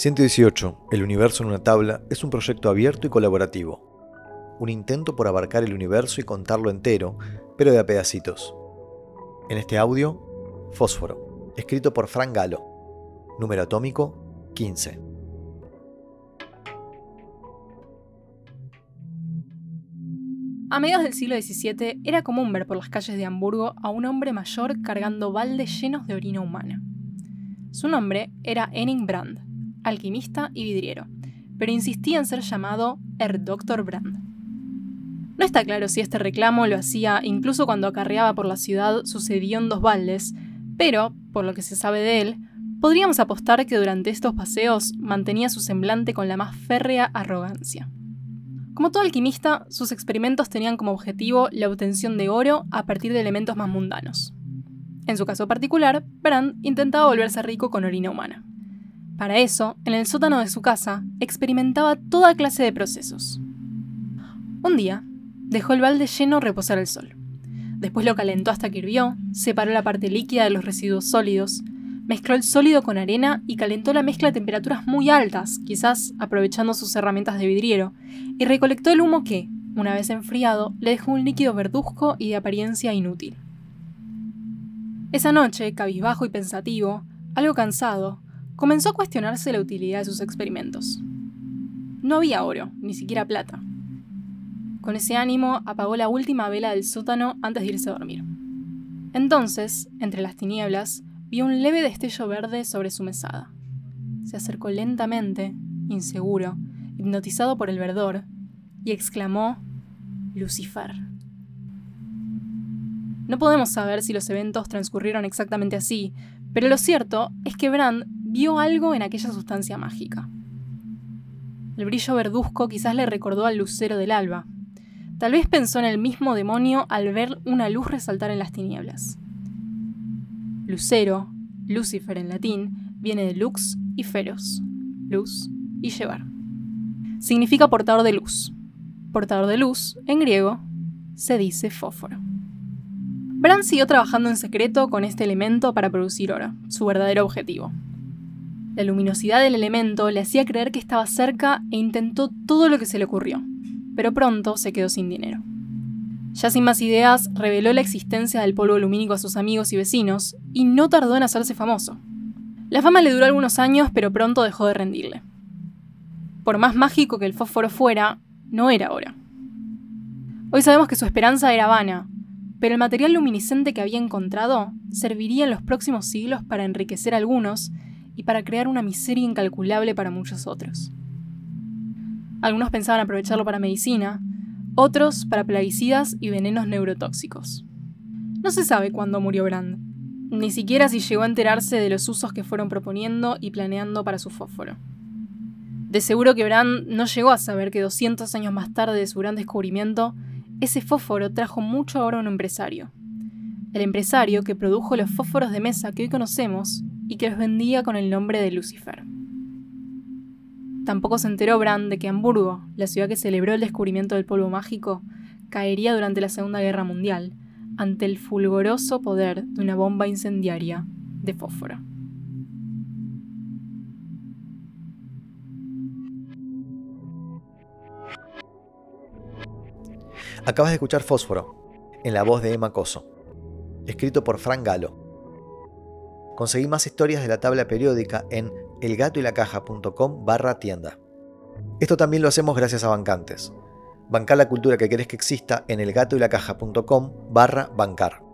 118. El universo en una tabla es un proyecto abierto y colaborativo. Un intento por abarcar el universo y contarlo entero, pero de a pedacitos. En este audio, Fósforo, escrito por Frank Galo. Número atómico 15. A mediados del siglo XVII era común ver por las calles de Hamburgo a un hombre mayor cargando baldes llenos de orina humana. Su nombre era Henning Brand alquimista y vidriero, pero insistía en ser llamado Er Dr. Brand. No está claro si este reclamo lo hacía incluso cuando acarreaba por la ciudad sus hediondos baldes, pero, por lo que se sabe de él, podríamos apostar que durante estos paseos mantenía su semblante con la más férrea arrogancia. Como todo alquimista, sus experimentos tenían como objetivo la obtención de oro a partir de elementos más mundanos. En su caso particular, Brand intentaba volverse rico con orina humana. Para eso, en el sótano de su casa, experimentaba toda clase de procesos. Un día, dejó el balde lleno reposar al sol. Después lo calentó hasta que hirvió, separó la parte líquida de los residuos sólidos, mezcló el sólido con arena y calentó la mezcla a temperaturas muy altas, quizás aprovechando sus herramientas de vidriero, y recolectó el humo que, una vez enfriado, le dejó un líquido verduzco y de apariencia inútil. Esa noche, cabizbajo y pensativo, algo cansado, comenzó a cuestionarse la utilidad de sus experimentos. No había oro, ni siquiera plata. Con ese ánimo apagó la última vela del sótano antes de irse a dormir. Entonces, entre las tinieblas, vio un leve destello verde sobre su mesada. Se acercó lentamente, inseguro, hipnotizado por el verdor, y exclamó Lucifer. No podemos saber si los eventos transcurrieron exactamente así, pero lo cierto es que Brand vio algo en aquella sustancia mágica. El brillo verduzco quizás le recordó al lucero del alba. Tal vez pensó en el mismo demonio al ver una luz resaltar en las tinieblas. Lucero, Lucifer en latín, viene de lux y feros, luz y llevar. Significa portador de luz. Portador de luz, en griego, se dice fósforo. Bran siguió trabajando en secreto con este elemento para producir oro, su verdadero objetivo. La luminosidad del elemento le hacía creer que estaba cerca e intentó todo lo que se le ocurrió, pero pronto se quedó sin dinero. Ya sin más ideas, reveló la existencia del polvo lumínico a sus amigos y vecinos, y no tardó en hacerse famoso. La fama le duró algunos años, pero pronto dejó de rendirle. Por más mágico que el fósforo fuera, no era ahora. Hoy sabemos que su esperanza era vana, pero el material luminiscente que había encontrado serviría en los próximos siglos para enriquecer a algunos y para crear una miseria incalculable para muchos otros. Algunos pensaban aprovecharlo para medicina, otros para plaguicidas y venenos neurotóxicos. No se sabe cuándo murió Brand, ni siquiera si llegó a enterarse de los usos que fueron proponiendo y planeando para su fósforo. De seguro que Brand no llegó a saber que 200 años más tarde de su gran descubrimiento, ese fósforo trajo mucho oro a un empresario. El empresario que produjo los fósforos de mesa que hoy conocemos y que los vendía con el nombre de Lucifer. Tampoco se enteró Brand de que Hamburgo, la ciudad que celebró el descubrimiento del polvo mágico, caería durante la Segunda Guerra Mundial ante el fulgoroso poder de una bomba incendiaria de fósforo. Acabas de escuchar Fósforo, en la voz de Emma Coso, escrito por Frank Galo Conseguí más historias de la tabla periódica en elgatoylacaja.com barra tienda. Esto también lo hacemos gracias a bancantes. Bancar la cultura que querés que exista en elgatoylacaja.com barra bancar.